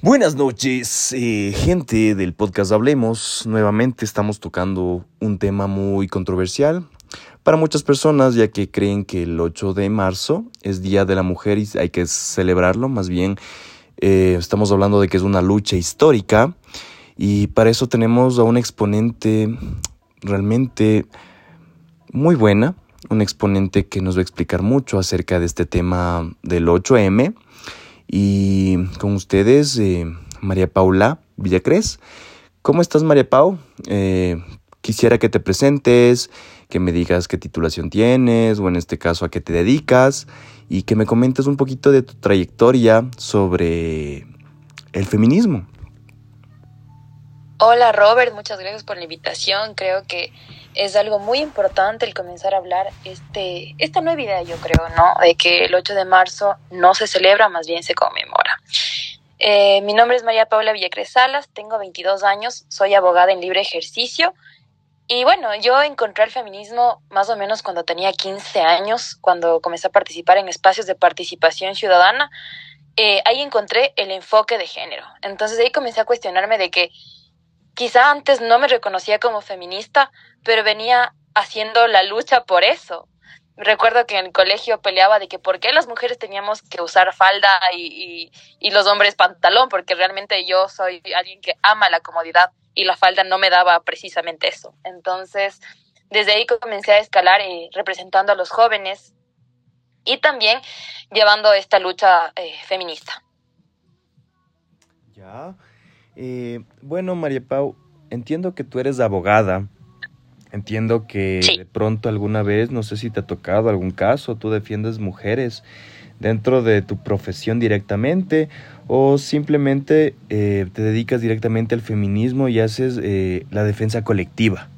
Buenas noches, eh, gente del podcast Hablemos. Nuevamente estamos tocando un tema muy controversial para muchas personas, ya que creen que el 8 de marzo es Día de la Mujer y hay que celebrarlo. Más bien, eh, estamos hablando de que es una lucha histórica y para eso tenemos a un exponente realmente muy buena, un exponente que nos va a explicar mucho acerca de este tema del 8M y con ustedes, eh, María Paula Villacrés. ¿Cómo estás, María Pau? Eh, quisiera que te presentes, que me digas qué titulación tienes, o en este caso a qué te dedicas, y que me comentes un poquito de tu trayectoria sobre el feminismo. Hola Robert, muchas gracias por la invitación. Creo que es algo muy importante el comenzar a hablar este, esta nueva idea, yo creo, ¿no? De que el 8 de marzo no se celebra, más bien se conmemora. Eh, mi nombre es María Paula Villacres Salas, tengo 22 años, soy abogada en libre ejercicio. Y bueno, yo encontré el feminismo más o menos cuando tenía 15 años, cuando comencé a participar en espacios de participación ciudadana. Eh, ahí encontré el enfoque de género. Entonces ahí comencé a cuestionarme de que quizá antes no me reconocía como feminista, pero venía haciendo la lucha por eso. Recuerdo que en el colegio peleaba de que por qué las mujeres teníamos que usar falda y, y, los hombres pantalón, porque realmente yo soy alguien que ama la comodidad y la falda no me daba precisamente eso. Entonces, desde ahí comencé a escalar eh, representando a los jóvenes y también llevando esta lucha eh, feminista. Ya. Eh, bueno, María Pau, entiendo que tú eres abogada. Entiendo que de pronto alguna vez, no sé si te ha tocado algún caso, tú defiendes mujeres dentro de tu profesión directamente o simplemente eh, te dedicas directamente al feminismo y haces eh, la defensa colectiva.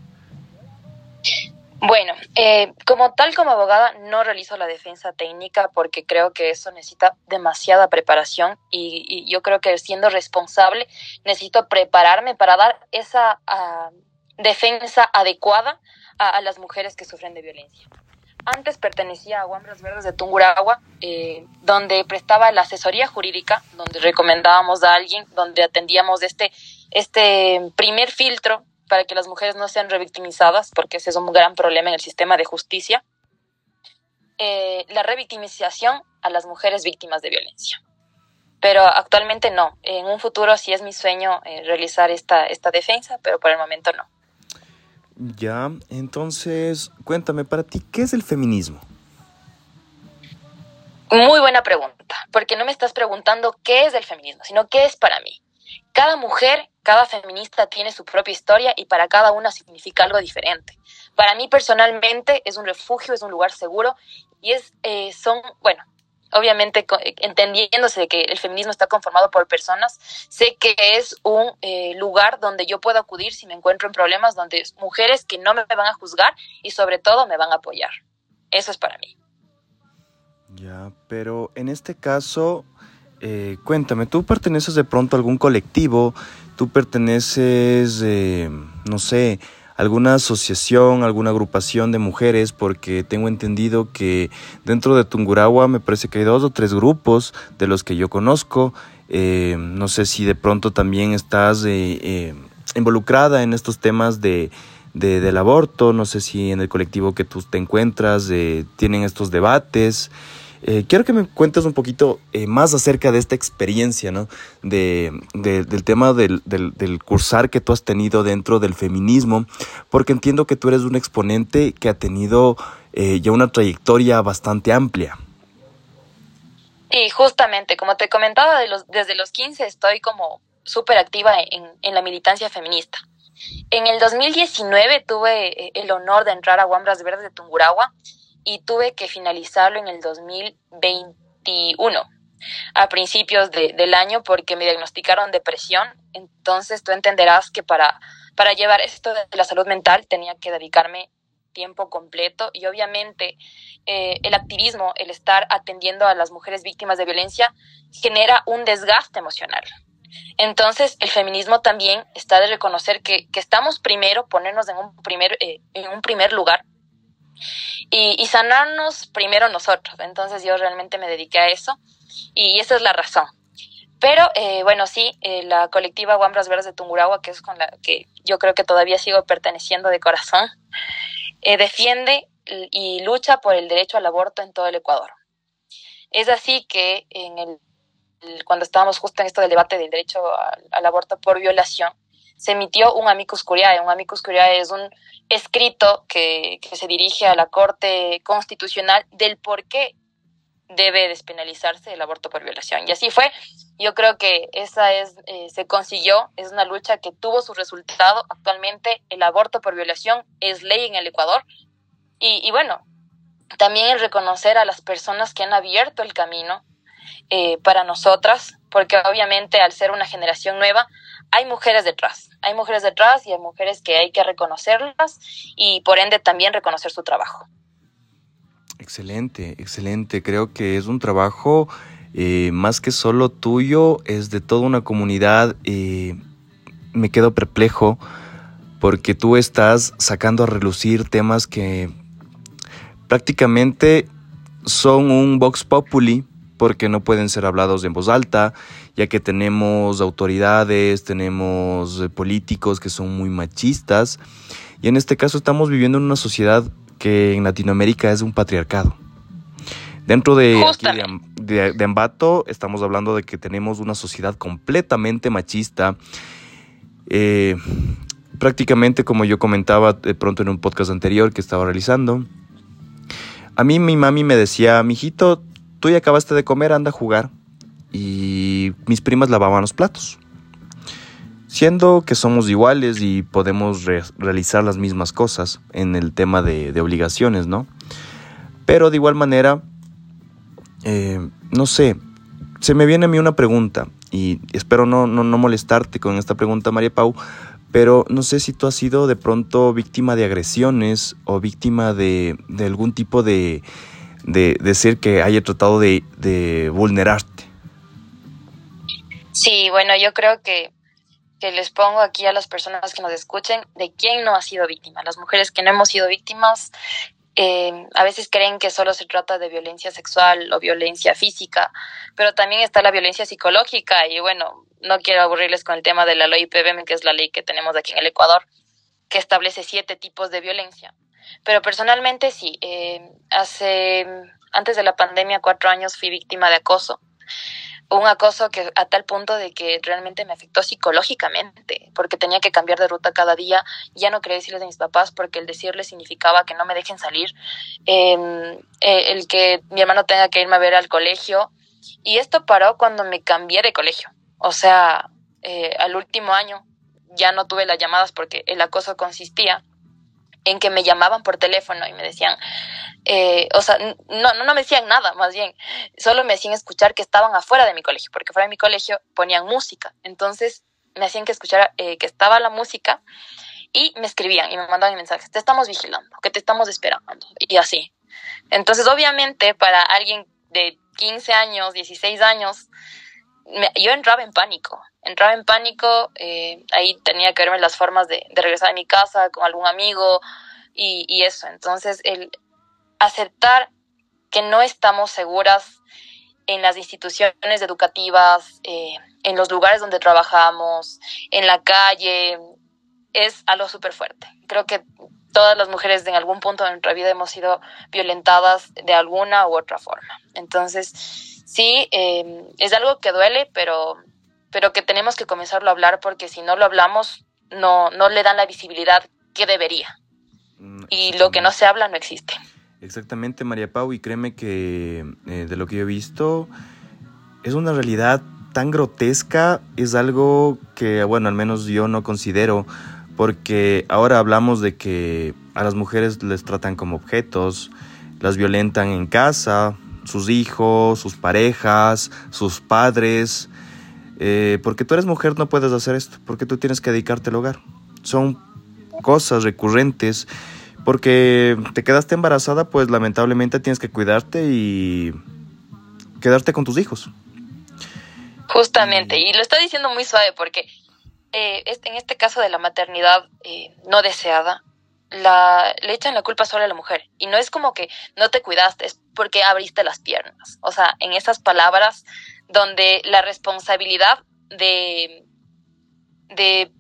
Bueno, eh, como tal como abogada no realizo la defensa técnica porque creo que eso necesita demasiada preparación y, yo creo que siendo responsable necesito prepararme para dar esa ah, defensa adecuada a, las mujeres que sufren de violencia. Antes pertenecía a Guambras Verdes de Tunguragua, eh, donde prestaba la asesoría jurídica, donde recomendábamos a alguien, donde atendíamos este, este primer filtro para que las mujeres no sean revictimizadas, porque ese es un gran problema en el sistema de justicia, eh, la revictimización a las mujeres víctimas de violencia. Pero actualmente no. En un futuro sí es mi sueño eh, realizar esta, esta defensa, pero por el momento no. Ya, entonces, cuéntame, para ti, ¿qué es el feminismo? Muy buena pregunta, porque no me estás preguntando qué es el feminismo, sino qué es para mí. Cada mujer, cada feminista tiene su propia historia y para cada una significa algo diferente. Para mí personalmente es un refugio, es un lugar seguro y es, eh, son, bueno, obviamente entendiéndose que el feminismo está conformado por personas, sé que es un eh, lugar donde yo puedo acudir si me encuentro en problemas, donde mujeres que no me van a juzgar y sobre todo me van a apoyar. Eso es para mí. Ya, pero en este caso, eh, cuéntame, ¿tú perteneces de pronto a algún colectivo? ¿Tú perteneces, eh, no sé, alguna asociación, alguna agrupación de mujeres? Porque tengo entendido que dentro de Tungurahua me parece que hay dos o tres grupos de los que yo conozco. Eh, no sé si de pronto también estás involucrada en estos temas de, del aborto, no sé si en el colectivo que tú te encuentras tienen estos debates. Eh, quiero que me cuentes un poquito eh, más acerca de esta experiencia, ¿no? De, del tema del, cursar que tú has tenido dentro del feminismo, porque entiendo que tú eres un exponente que ha tenido eh, ya una trayectoria bastante amplia. Y justamente, como te comentaba, desde los 15 estoy como súper activa en, en la militancia feminista. En el 2019 tuve el honor de entrar a Guambras Verdes de Tungurahua y tuve que finalizarlo en el 2021 a principios del año porque me diagnosticaron depresión. Entonces tú entenderás que para, para llevar esto de la salud mental tenía que dedicarme tiempo completo y obviamente eh, el activismo, el estar atendiendo a las mujeres víctimas de violencia genera un desgaste emocional. Entonces el feminismo también está de reconocer que, que estamos primero, ponernos en un primer, eh, en un primer lugar y, sanarnos primero nosotros. Entonces yo realmente me dediqué a eso y esa es la razón. Pero eh, bueno, sí, eh, la colectiva Guambras Verdes de Tungurahua, que es con la que yo creo que todavía sigo perteneciendo de corazón, eh, defiende y lucha por el derecho al aborto en todo el Ecuador. Es así que cuando estábamos justo en esto del debate del derecho al, aborto por violación, se emitió un amicus curiae. Un amicus curiae es un escrito que, que se dirige a la Corte Constitucional del por qué debe despenalizarse el aborto por violación. Y así fue. Yo creo que esa es, eh, se consiguió, es una lucha que tuvo su resultado. Actualmente el aborto por violación es ley en el Ecuador. Y, bueno, también el reconocer a las personas que han abierto el camino eh, para nosotras, porque obviamente al ser una generación nueva, hay mujeres detrás, hay mujeres detrás y hay mujeres que hay que reconocerlas y por ende también reconocer su trabajo. Excelente, excelente. Creo que es un trabajo eh, más que solo tuyo, es de toda una comunidad. Eh, me quedo perplejo porque tú estás sacando a relucir temas que prácticamente son un vox populi porque no pueden ser hablados en voz alta, ya que tenemos autoridades, tenemos eh, políticos que son muy machistas y en este caso estamos viviendo en una sociedad que en Latinoamérica es un patriarcado. Dentro de, de, Ambato estamos hablando de que tenemos una sociedad completamente machista. Eh, prácticamente como yo comentaba de pronto en un podcast anterior que estaba realizando, a mí mi mami me decía, mijito, tú ya acabaste de comer, anda a jugar. Y mis primas lavaban los platos siendo que somos iguales y podemos realizar las mismas cosas en el tema de, obligaciones, ¿no? Pero de igual manera, eh, no sé, se me viene a mí una pregunta y espero no, no, molestarte con esta pregunta, María Pau, pero no sé si tú has sido de pronto víctima de agresiones o víctima de, algún tipo de, de, ser que haya tratado de, de vulnerarte. Sí, bueno, yo creo que que les pongo aquí a las personas que nos escuchen de quién no ha sido víctima. Las mujeres que no hemos sido víctimas eh, a veces creen que solo se trata de violencia sexual o violencia física, pero también está la violencia psicológica y bueno, no quiero aburrirles con el tema de la ley IPVM, que es la ley que tenemos aquí en el Ecuador, que establece siete tipos de violencia. Pero personalmente sí, eh, hace, antes de la pandemia, cuatro años fui víctima de acoso. Un acoso que a tal punto de que realmente me afectó psicológicamente, porque tenía que cambiar de ruta cada día, ya no quería decirles a mis papás porque el decirles significaba que no me dejen salir, em, eh, el que mi hermano tenga que irme a ver al colegio, y esto paró cuando me cambié de colegio, o sea, eh, al último año ya no tuve las llamadas porque el acoso consistía en que me llamaban por teléfono y me decían, eh, o sea, no, no, me decían nada, más bien, solo me hacían escuchar que estaban afuera de mi colegio, porque fuera de mi colegio ponían música, entonces me hacían que escuchara eh, que estaba la música y me escribían y me mandaban mensajes, te estamos vigilando, que te estamos esperando, y así. Entonces, obviamente, para alguien de 15 años, 16 años, yo entraba en pánico, entraba en pánico, eh, ahí tenía que verme las formas de, regresar a mi casa con algún amigo y, y, eso. Entonces, el aceptar que no estamos seguras en las instituciones educativas, eh, en los lugares donde trabajamos, en la calle, es algo súper fuerte. Creo que todas las mujeres en algún punto de nuestra vida hemos sido violentadas de alguna u otra forma. Entonces, sí, eh, es algo que duele, pero pero que tenemos que comenzarlo a hablar porque si no lo hablamos, no, no le dan la visibilidad que debería. Mm, y lo que no se habla no existe. Exactamente, María Pau, y créeme que eh, de lo que yo he visto, es una realidad tan grotesca, es algo que, bueno, al menos yo no considero, porque ahora hablamos de que a las mujeres les tratan como objetos, las violentan en casa, sus hijos, sus parejas, sus padres, eh, porque tú eres mujer no puedes hacer esto, porque tú tienes que dedicarte al hogar. Son cosas recurrentes, porque te quedaste embarazada, pues lamentablemente tienes que cuidarte y quedarte con tus hijos. Justamente, y lo está diciendo muy suave porque eh, en este caso de la maternidad eh, no deseada, la, le echan la culpa solo a la mujer. Y no es como que no te cuidaste, es porque abriste las piernas. O sea, en esas palabras donde la responsabilidad de, de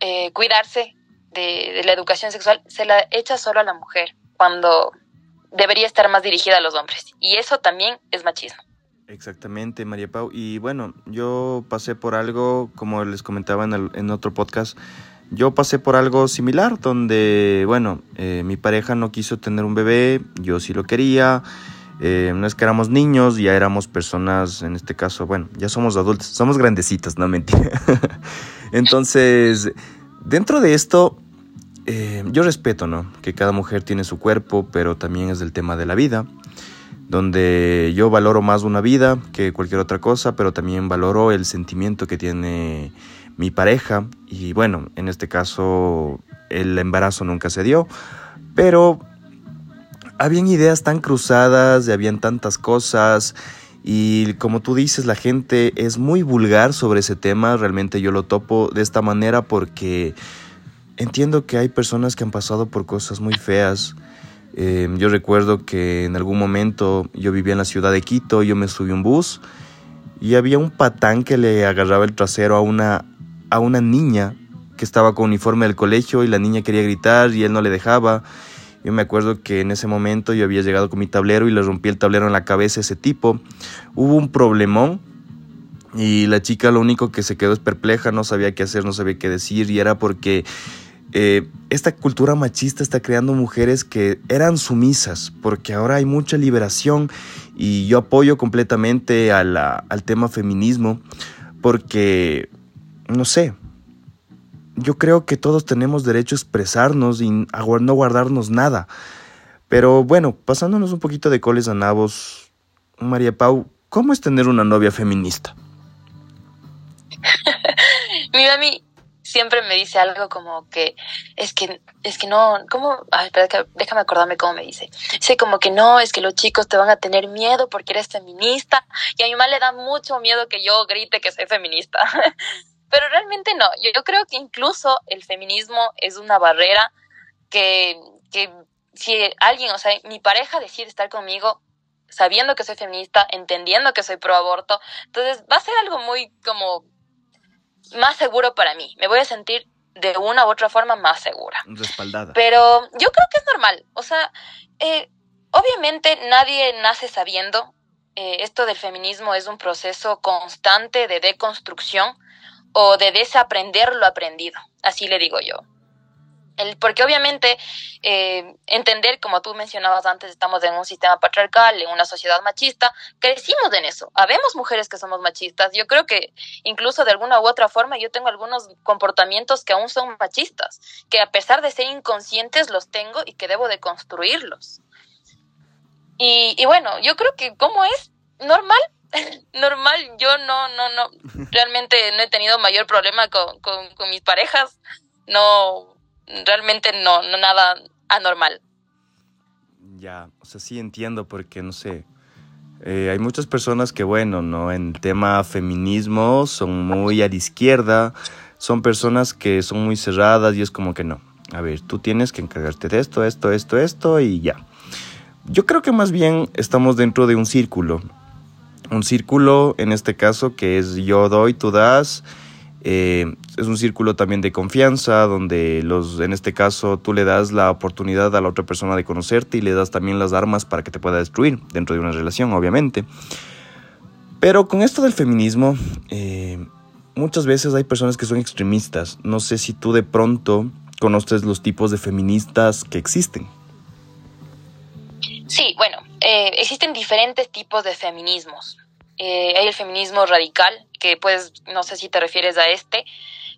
eh, cuidarse de, la educación sexual se la echa solo a la mujer, cuando debería estar más dirigida a los hombres. Y eso también es machismo. Exactamente, María Pau. Y bueno, yo pasé por algo, como les comentaba en, en otro podcast, yo pasé por algo similar, donde, bueno, eh, mi pareja no quiso tener un bebé, yo sí lo quería. Eh, no es que éramos niños, ya éramos personas, en este caso, bueno, ya somos adultos, somos grandecitos, no mentira. Entonces, dentro de esto, eh, yo respeto, ¿no? Que cada mujer tiene su cuerpo, pero también es el tema de la vida, donde yo valoro más una vida que cualquier otra cosa, pero también valoro el sentimiento que tiene mi pareja. Y bueno, en este caso el embarazo nunca se dio, pero habían ideas tan cruzadas, y habían tantas cosas. Y como tú dices, la gente es muy vulgar sobre ese tema, realmente yo lo topo de esta manera porque entiendo que hay personas que han pasado por cosas muy feas. Em, yo recuerdo que en algún momento yo vivía en la ciudad de Quito, yo me subí a un bus y había un patán que le agarraba el trasero a una a una niña que estaba con uniforme del colegio y la niña quería gritar y él no le dejaba. Yo me acuerdo que en ese momento yo había llegado con mi tablero y le rompí el tablero en la cabeza a ese tipo. Hubo un problemón y la chica lo único que se quedó es perpleja, no sabía qué hacer, no sabía qué decir y era porque eh, esta cultura machista está creando mujeres que eran sumisas, porque ahora hay mucha liberación y yo apoyo completamente al tema feminismo, porque no sé, yo creo que todos tenemos derecho a expresarnos y no guardarnos nada. Pero bueno, pasándonos un poquito de coles a nabos, María Pau, ¿cómo es tener una novia feminista? Mi siempre me dice algo como que es que es que no, ¿cómo? Ay, espera, déjame acordarme cómo me dice. Dice como que no, es que los chicos te van a tener miedo porque eres feminista y a mi mamá le da mucho miedo que yo grite que soy feminista. Pero realmente no, yo, creo que incluso el feminismo es una barrera que, que si alguien, o sea, mi pareja decide estar conmigo sabiendo que soy feminista, entendiendo que soy pro aborto, entonces va a ser algo muy como más seguro para mí. Me voy a sentir de una u otra forma más segura. Respaldada. Pero yo creo que es normal. O sea, eh, obviamente nadie nace sabiendo. Eh, esto del feminismo es un proceso constante de deconstrucción o de desaprender lo aprendido, así le digo yo. El, porque obviamente eh, entender, como tú mencionabas antes, estamos en un sistema patriarcal, en una sociedad machista, crecimos en eso. Habemos mujeres que somos machistas. Yo creo que incluso de alguna u otra forma yo tengo algunos comportamientos que aún son machistas, que a pesar de ser inconscientes los tengo y que debo de construirlos. Y, y bueno, yo creo que como es normal normal, yo no, no, no, realmente no he tenido mayor problema con, con, mis parejas, no, realmente no, no nada anormal. Ya, o sea, sí entiendo porque, no sé, eh, hay muchas personas que, bueno, ¿no? En tema feminismo son muy a la izquierda, son personas que son muy cerradas y es como que no. A ver, tú tienes que encargarte de esto, esto, esto, esto y ya. Yo creo que más bien estamos dentro de un círculo un círculo, en este caso, que es yo doy, tú das. Eh, es un círculo también de confianza, donde los, en este caso tú le das la oportunidad a la otra persona de conocerte y le das también las armas para que te pueda destruir dentro de una relación, obviamente. Pero con esto del feminismo, eh, muchas veces hay personas que son extremistas. No sé si tú de pronto conoces los tipos de feministas que existen. Sí, bueno, eh, existen diferentes tipos de feminismos. Eh, hay el feminismo radical, que pues no sé si te refieres a este.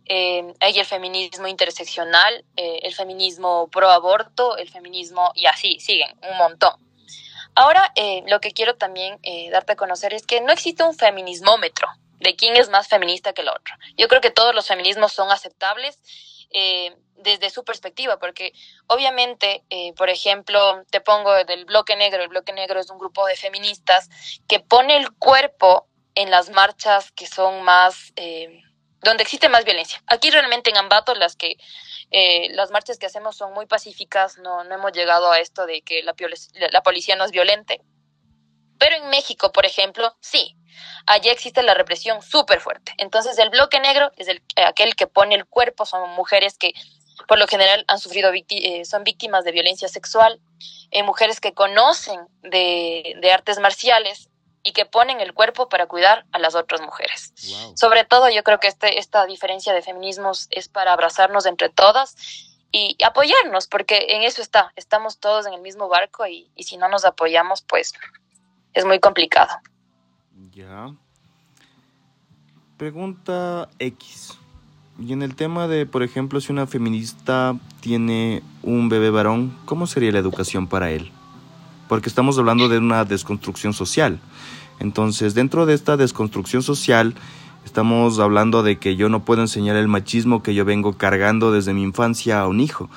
Eh, hay el feminismo interseccional, el feminismo pro aborto, el feminismo y así, siguen, un montón. Ahora, lo que quiero también darte a conocer es que no existe un feminismómetro de quién es más feminista que el otro. Yo creo que todos los feminismos son aceptables eh, desde su perspectiva, porque obviamente, eh, por ejemplo, te pongo del bloque negro, el bloque negro es un grupo de feministas que pone el cuerpo en las marchas que son más, eh, donde existe más violencia. Aquí realmente en Ambato las que las marchas que hacemos son muy pacíficas, no, no hemos llegado a esto de que la, la policía no es violente. Pero en México, por ejemplo, sí. Allá existe la represión súper fuerte. Entonces, el bloque negro es el, aquel que pone el cuerpo, son mujeres que por lo general han sufrido, eh, son víctimas de violencia sexual, eh, mujeres que conocen de, de, artes marciales y que ponen el cuerpo para cuidar a las otras mujeres. Sobre todo, yo creo que este, esta diferencia de feminismos es para abrazarnos entre todas y apoyarnos, porque en eso está, estamos todos en el mismo barco y, y si no nos apoyamos, pues es muy complicado. Ya. Pregunta X. Y en el tema de, por ejemplo, si una feminista tiene un bebé varón, ¿cómo sería la educación para él? Porque estamos hablando de una desconstrucción social. Entonces, dentro de esta desconstrucción social, estamos hablando de que yo no puedo enseñar el machismo que yo vengo cargando desde mi infancia a un hijo.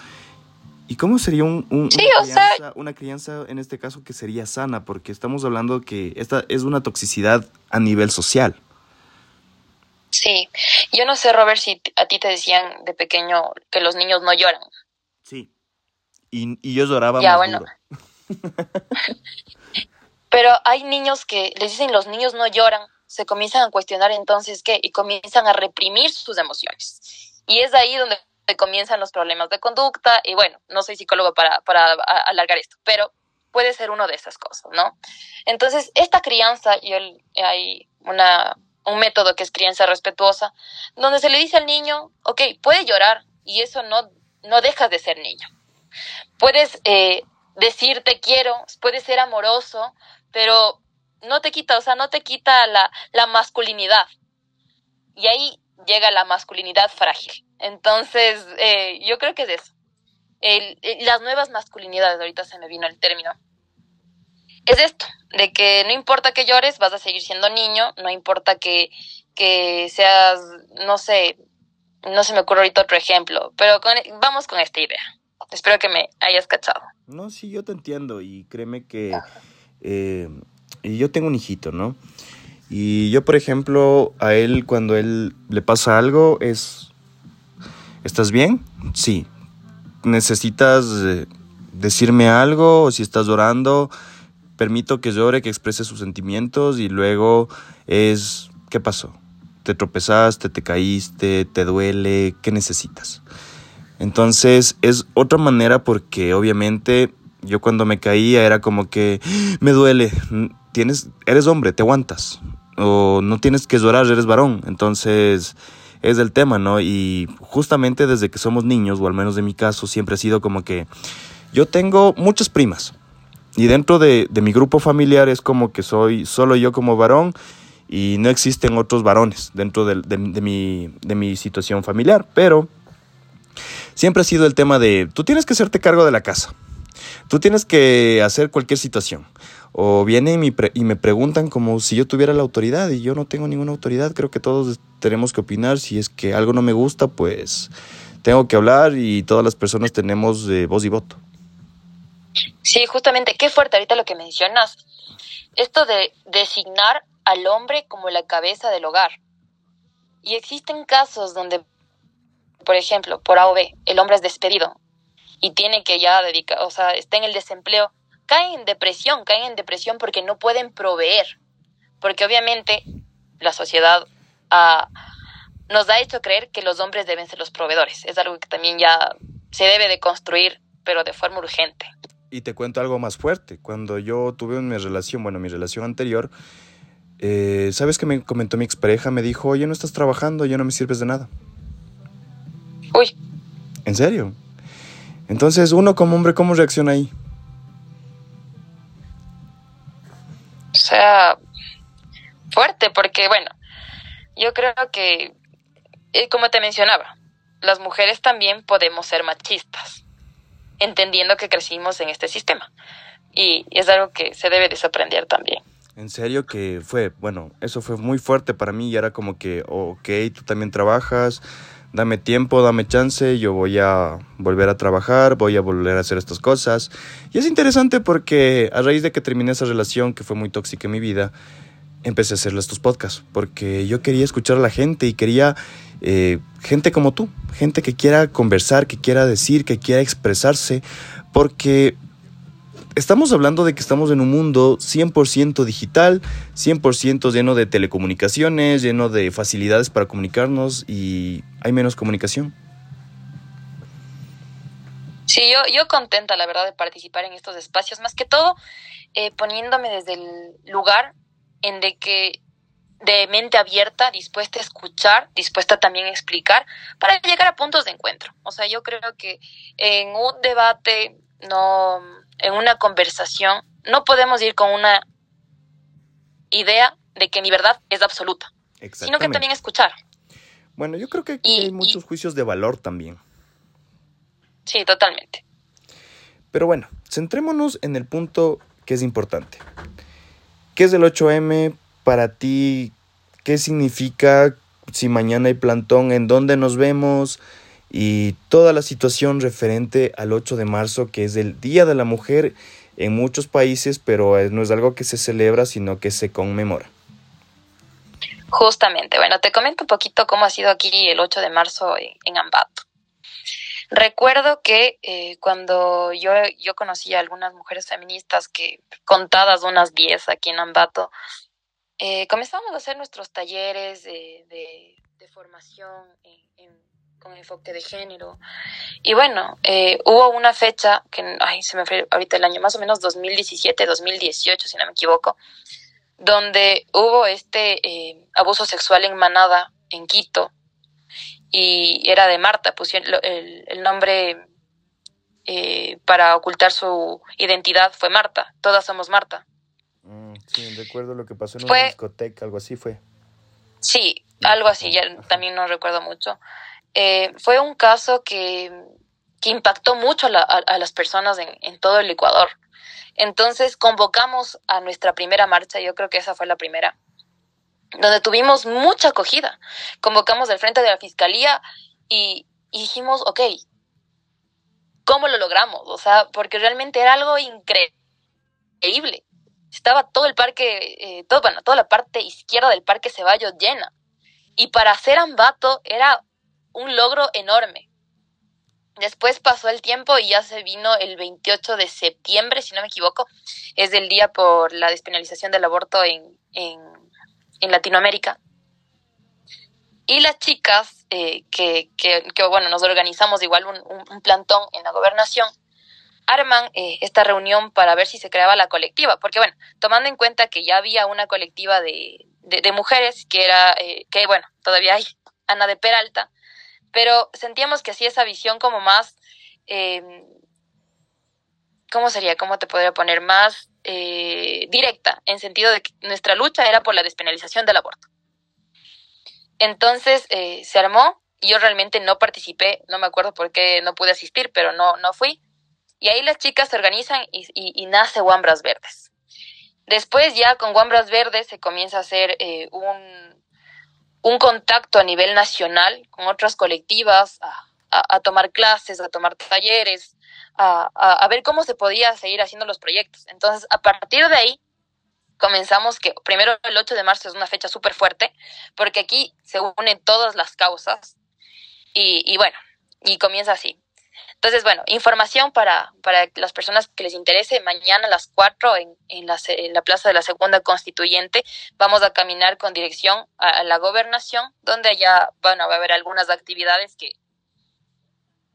¿Y cómo sería un, una, crianza, una, crianza, en este caso que sería sana? Porque estamos hablando que esta es una toxicidad a nivel social. Sí, yo no sé, Robert, si a ti te decían de pequeño que los niños no lloran. Sí, y, y yo lloraba ya, bueno. Pero hay niños que les dicen los niños no lloran, se comienzan a cuestionar entonces qué y comienzan a reprimir sus emociones. Y es ahí donde comienzan los problemas de conducta y bueno, no soy psicólogo para, para alargar esto, pero puede ser uno de esas cosas, ¿no? Entonces, esta crianza, y hay una un método que es crianza respetuosa, donde se le dice al niño, ok, puede llorar y eso no, no dejas de ser niño. Puedes eh, decir quiero, puedes ser amoroso, pero no te quita, o sea, no te quita la, la masculinidad. Y ahí llega la masculinidad frágil. Entonces, eh, yo creo que es eso. El, las nuevas masculinidades, ahorita se me vino el término, es esto, de que no importa que llores, vas a seguir siendo niño, no importa que, que seas, no sé, no se me ocurre ahorita otro ejemplo, pero vamos con esta idea. Espero que me hayas cachado. No, sí, yo te entiendo y créeme que eh, yo tengo un hijito, ¿no? Y yo, por ejemplo, a él cuando él le pasa algo es, ¿estás bien? Sí. ¿Necesitas eh, decirme algo si estás llorando? permito que llore, que exprese sus sentimientos y luego es, ¿qué pasó? Te tropezaste, te caíste, te duele, ¿qué necesitas? Entonces es otra manera porque obviamente yo cuando me caía era como que me duele, tienes, eres hombre, te aguantas o no tienes que llorar, eres varón. Entonces es el tema, ¿no? Y justamente desde que somos niños, o al menos de mi caso, siempre ha sido como que yo tengo muchas primas. Y dentro de, mi grupo familiar es como que soy solo yo como varón y no existen otros varones dentro de, mi, de mi situación familiar. Pero siempre ha sido el tema de, tú tienes que hacerte cargo de la casa. Tú tienes que hacer cualquier situación. O vienen y, y me preguntan como si yo tuviera la autoridad y yo no tengo ninguna autoridad. Creo que todos tenemos que opinar. Si es que algo no me gusta, pues tengo que hablar y todas las personas tenemos eh, voz y voto. Sí, justamente, qué fuerte ahorita lo que mencionas. Esto de designar al hombre como la cabeza del hogar. Y existen casos donde, por ejemplo, por A o B, el hombre es despedido y tiene que ya dedicar, o sea, está en el desempleo, caen en depresión, caen en depresión porque no pueden proveer. Porque obviamente la sociedad ah, nos ha hecho creer que los hombres deben ser los proveedores. Es algo que también ya se debe de construir, pero de forma urgente. Y te cuento algo más fuerte. Cuando yo tuve mi relación, bueno, mi relación anterior, eh, ¿sabes qué me comentó mi expareja? Me dijo, oye, no estás trabajando, ya no me sirves de nada. Uy. ¿En serio? Entonces, uno como hombre, ¿cómo reacciona ahí? Sea, fuerte, porque bueno, yo creo que, eh, como te mencionaba, las mujeres también podemos ser machistas entendiendo que crecimos en este sistema. Y es algo que se debe desaprender también. En serio que fue, bueno, eso fue muy fuerte para mí y era como que, ok, tú también trabajas, dame tiempo, dame chance, yo voy a volver a trabajar, voy a volver a hacer estas cosas. Y es interesante porque a raíz de que terminé esa relación que fue muy tóxica en mi vida, empecé a hacer estos podcasts, porque yo quería escuchar a la gente y quería eh, gente como tú, gente que quiera conversar, que quiera decir, que quiera expresarse, porque estamos hablando de que estamos en un mundo 100% digital, 100% lleno de telecomunicaciones, lleno de facilidades para comunicarnos y hay menos comunicación. Sí, yo, yo contenta, la verdad, de participar en estos espacios, más que todo eh, poniéndome desde el lugar en de que de mente abierta, dispuesta a escuchar, dispuesta también a explicar, para llegar a puntos de encuentro. O sea, yo creo que en un debate, no, en una conversación, no podemos ir con una idea de que mi verdad es absoluta, sino que también escuchar. Bueno, yo creo que aquí hay muchos juicios de valor también. Sí, totalmente. Pero bueno, centrémonos en el punto que es importante. ¿Qué es el 8M para ti? ¿Qué significa si mañana hay plantón? ¿En dónde nos vemos? Y toda la situación referente al 8 de marzo, que es el Día de la Mujer en muchos países, pero no es algo que se celebra, sino que se conmemora. Justamente, bueno, te comento un poquito cómo ha sido aquí el 8 de marzo en, Ambato. Recuerdo que eh, cuando yo, yo conocí a algunas mujeres feministas, que contadas unas 10 aquí en Ambato, eh, comenzamos a hacer nuestros talleres de, formación con enfoque de género. Y bueno, eh, hubo una fecha, que ay, se me fue ahorita el año, más o menos 2017, 2018, si no me equivoco, donde hubo este abuso sexual en Manada, en Quito, y era de Marta, pusieron el, el nombre eh, para ocultar su identidad fue Marta, todas somos Marta. Mm, sí, recuerdo lo que pasó en una discoteca, algo así fue. Sí, algo así, ya también no recuerdo mucho. Eh, fue un caso que, que impactó mucho a, a, las personas en, en, todo el Ecuador. Entonces convocamos a nuestra primera marcha, yo creo que esa fue la primera, donde tuvimos mucha acogida. Convocamos al frente de la fiscalía y, dijimos, ok, ¿cómo lo logramos? O sea, porque realmente era algo increíble. Estaba todo el parque, eh, todo, bueno, toda la parte izquierda del parque Ceballos llena. Y para hacer Ambato era un logro enorme. Después pasó el tiempo y ya se vino el 28 de septiembre, si no me equivoco, es el día por la despenalización del aborto en, en Latinoamérica. Y las chicas, eh, que, que, bueno, nos organizamos igual un, plantón en la gobernación, arman eh, esta reunión para ver si se creaba la colectiva, porque bueno, tomando en cuenta que ya había una colectiva de, de, mujeres, que era, eh, que bueno, todavía hay Ana de Peralta, pero sentíamos que así esa visión como más, eh, ¿cómo sería? ¿Cómo te podría poner? Más eh, directa, en sentido de que nuestra lucha era por la despenalización del aborto. Entonces eh, se armó, yo realmente no participé, no me acuerdo por qué no pude asistir, pero no, no fui. Y ahí las chicas se organizan y, nace Guambras Verdes. Después ya con Guambras Verdes se comienza a hacer eh, un, un contacto a nivel nacional con otras colectivas, a, a, tomar clases, a tomar talleres, a, a, ver cómo se podía seguir haciendo los proyectos. Entonces, a partir de ahí, comenzamos que primero el 8 de marzo es una fecha súper fuerte, porque aquí se unen todas las causas y, y, bueno, y comienza así. Entonces, bueno, información para, para las personas que les interese. Mañana a las 4 en, en, la, en la Plaza de la Segunda Constituyente vamos a caminar con dirección a, la gobernación, donde ya, bueno, va a haber algunas actividades que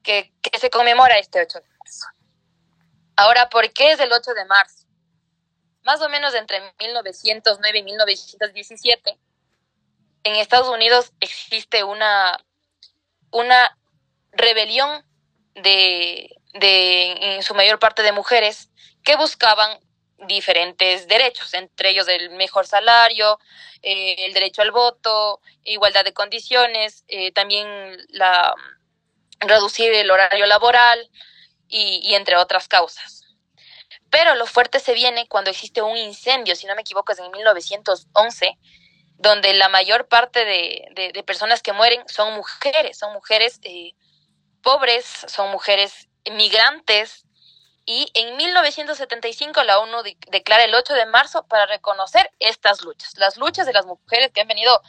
que, se conmemora este 8 de marzo. Ahora, ¿por qué es el 8 de marzo? Más o menos entre 1909 y 1917, en Estados Unidos existe una, una rebelión de, de, en su mayor parte de mujeres, que buscaban diferentes derechos, entre ellos el mejor salario, eh, el derecho al voto, igualdad de condiciones, eh, también la, reducir el horario laboral y, entre otras causas. Pero lo fuerte se viene cuando existe un incendio, si no me equivoco es en 1911, donde la mayor parte de, de, personas que mueren son mujeres, son mujeres eh, pobres, son mujeres migrantes, y en 1975 la ONU declara el 8 de marzo para reconocer estas luchas, las luchas de las mujeres que han venido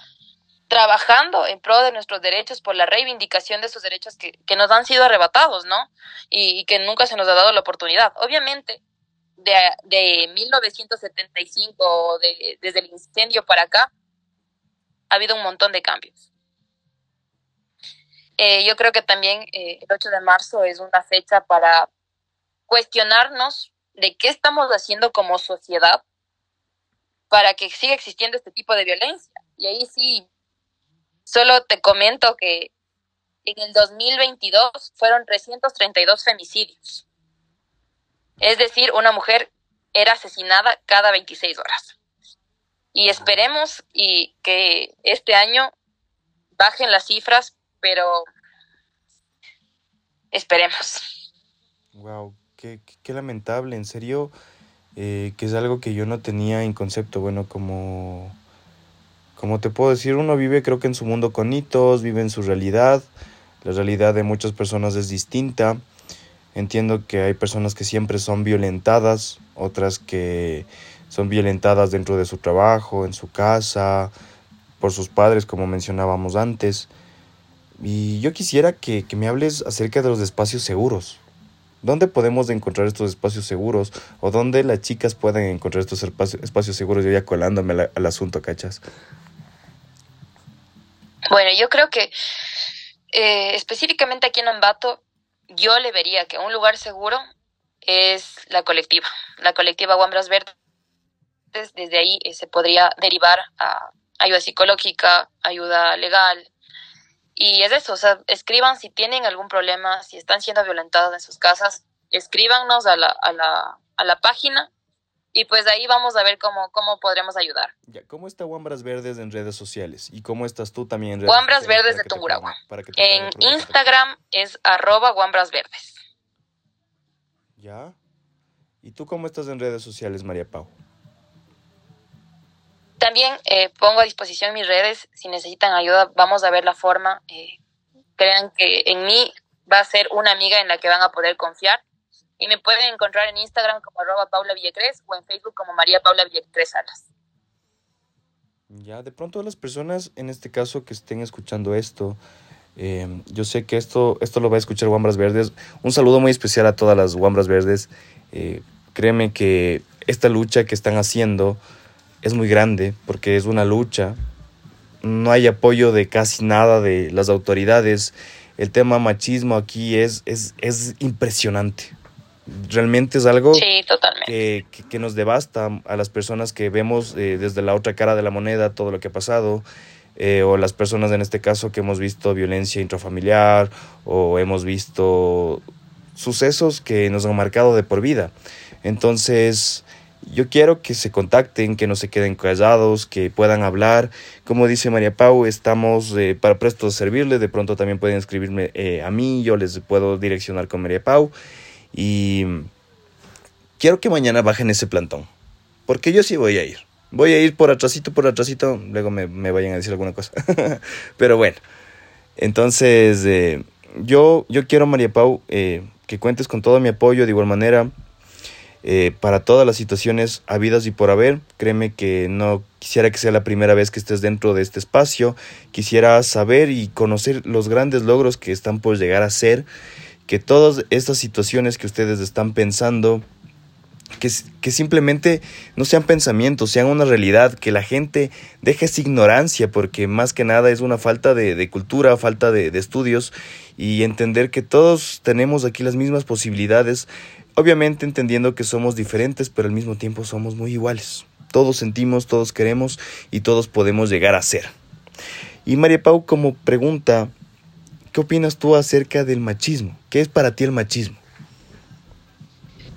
trabajando en pro de nuestros derechos por la reivindicación de esos derechos que, nos han sido arrebatados, ¿no? Y, que nunca se nos ha dado la oportunidad. Obviamente, de, de 1975, de, desde el incendio para acá, ha habido un montón de cambios. Eh, yo creo que también eh, el 8 de marzo es una fecha para cuestionarnos de qué estamos haciendo como sociedad para que siga existiendo este tipo de violencia. Y ahí sí, solo te comento que en el 2022 fueron 332 femicidios. Es decir, una mujer era asesinada cada 26 horas. Y esperemos y que este año bajen las cifras, pero esperemos. Wow, qué, qué lamentable, en serio, eh, que es algo que yo no tenía en concepto, bueno, como, como te puedo decir, uno vive creo que en su mundo con hitos, vive en su realidad, la realidad de muchas personas es distinta, entiendo que hay personas que siempre son violentadas, otras que son violentadas dentro de su trabajo, en su casa, por sus padres, como mencionábamos antes. Y yo quisiera que, que me hables acerca de los espacios seguros. ¿Dónde podemos encontrar estos espacios seguros? ¿O dónde las chicas pueden encontrar estos espacios seguros? Yo ya colándome al asunto, ¿cachas? Bueno, yo creo que eh, específicamente aquí en Ambato, yo le vería que un lugar seguro es la colectiva, la colectiva Guambras Verdes. Desde ahí eh, se podría derivar a ayuda psicológica, ayuda legal, y es eso, o sea, escriban si tienen algún problema, si están siendo violentados en sus casas, escríbanos a la, a la, a la página y pues ahí vamos a ver cómo, cómo podremos ayudar. Ya, ¿Cómo está Guambras Verdes en redes sociales? ¿Y cómo estás tú también en redes Guambras Verdes de Tungurahua. En Instagram es arroba Verdes. ¿Ya? ¿Y tú cómo estás en redes sociales, María Pau? También eh, pongo a disposición mis redes. Si necesitan ayuda, vamos a ver la forma. Eh, crean que en mí va a ser una amiga en la que van a poder confiar. Y me pueden encontrar en Instagram como arroba Paula Villecres o en Facebook como María Paula Villecres Salas. Ya, de pronto las personas en este caso que estén escuchando esto, eh, yo sé que esto, esto lo va a escuchar Guambras Verdes. Un saludo muy especial a todas las Guambras Verdes. créeme que esta lucha que están haciendo es muy grande porque es una lucha. No hay apoyo de casi nada de las autoridades. El tema machismo aquí es, es, es impresionante. Realmente es algo que, que, nos devasta a las personas que vemos eh, desde la otra cara de la moneda todo lo que ha pasado. Eh, o las personas en este caso que hemos visto violencia intrafamiliar o hemos visto sucesos que nos han marcado de por vida. Entonces, yo quiero que se contacten, que no se queden callados, que puedan hablar. Como dice María Pau, estamos eh, para presto a servirles. De pronto también pueden escribirme eh, a mí, yo les puedo direccionar con María Pau. Y quiero que mañana bajen ese plantón, porque yo sí voy a ir. Voy a ir por atrásito, por atrásito, luego me, me vayan a decir alguna cosa. Pero bueno, entonces eh, yo, yo quiero, María Pau, que cuentes con todo mi apoyo de igual manera eh, para todas las situaciones habidas y por haber. Créeme que no quisiera que sea la primera vez que estés dentro de este espacio. Quisiera saber y conocer los grandes logros que están por llegar a ser. Que todas estas situaciones que ustedes están pensando, que, que, simplemente no sean pensamientos, sean una realidad, que la gente deje esa ignorancia, porque más que nada es una falta de, cultura, falta de, de, estudios, y entender que todos tenemos aquí las mismas posibilidades, Obviamente entendiendo que somos diferentes, pero al mismo tiempo somos muy iguales. Todos sentimos, todos queremos y todos podemos llegar a ser. Y María Pau como pregunta, ¿qué opinas tú acerca del machismo? ¿Qué es para ti el machismo?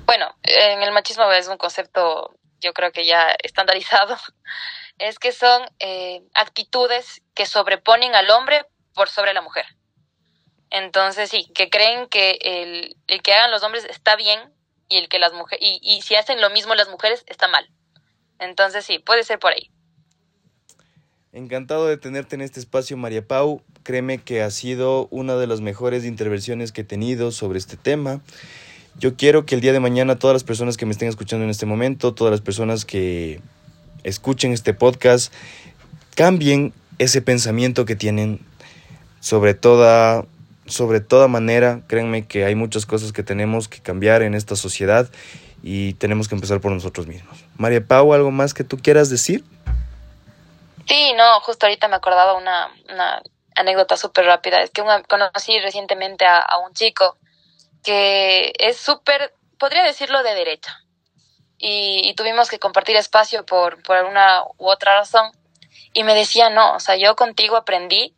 Bueno, en el machismo es un concepto yo creo que ya estandarizado. Es que son eh, actitudes que sobreponen al hombre por sobre la mujer. Entonces sí, que creen que el, el que hagan los hombres está bien y el que las mujeres y, y si hacen lo mismo las mujeres está mal. Entonces sí, puede ser por ahí. Encantado de tenerte en este espacio, María Pau. Créeme que ha sido una de las mejores intervenciones que he tenido sobre este tema. Yo quiero que el día de mañana todas las personas que me estén escuchando en este momento, todas las personas que escuchen este podcast, cambien ese pensamiento que tienen sobre toda sobre toda manera, créanme que hay muchas cosas que tenemos que cambiar en esta sociedad y tenemos que empezar por nosotros mismos. María Pau, ¿algo más que tú quieras decir? Sí, no, justo ahorita me acordaba una, una anécdota súper rápida. Es que conocí recientemente a, un chico que es súper, podría decirlo, de derecha. Y, tuvimos que compartir espacio por, por alguna u otra razón. Y me decía, no, o sea, yo contigo aprendí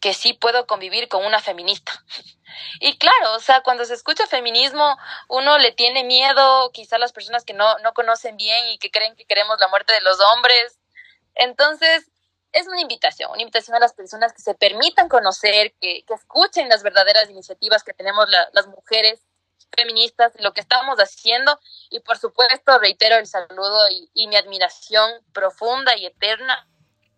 que sí puedo convivir con una feminista. Y claro, o sea, cuando se escucha feminismo, uno le tiene miedo, quizá las personas que no, no conocen bien y que creen que queremos la muerte de los hombres. Entonces, es una invitación, una invitación a las personas que se permitan conocer, que, que escuchen las verdaderas iniciativas que tenemos las mujeres feministas, lo que estamos haciendo y por supuesto reitero el saludo y, y mi admiración profunda y eterna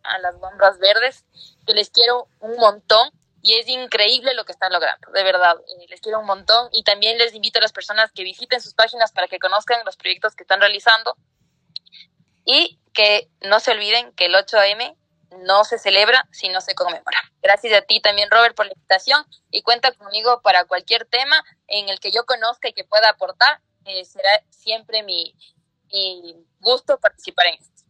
a las bombas verdes, que les quiero un montón y es increíble lo que están logrando, de verdad, eh, les quiero un montón y también les invito a las personas que visiten sus páginas para que conozcan los proyectos que están realizando y que no se olviden que el 8M no se celebra si no se conmemora. Gracias a ti también, Robert, por la invitación y cuenta conmigo para cualquier tema en el que yo conozca y que pueda aportar. Eh, será siempre mi, mi gusto participar en esto.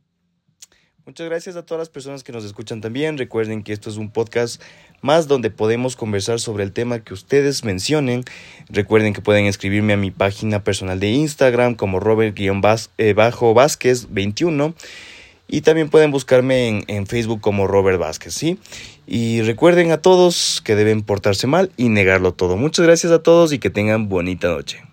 Muchas gracias a todas las personas que nos escuchan también. Recuerden que esto es un podcast más donde podemos conversar sobre el tema que ustedes mencionen. Recuerden que pueden escribirme a mi página personal de Instagram como Robert-Vázquez21 eh, y también pueden buscarme en, en, Facebook como Robert Vázquez, ¿sí? Y recuerden a todos que deben portarse mal y negarlo todo. Muchas gracias a todos y que tengan bonita noche.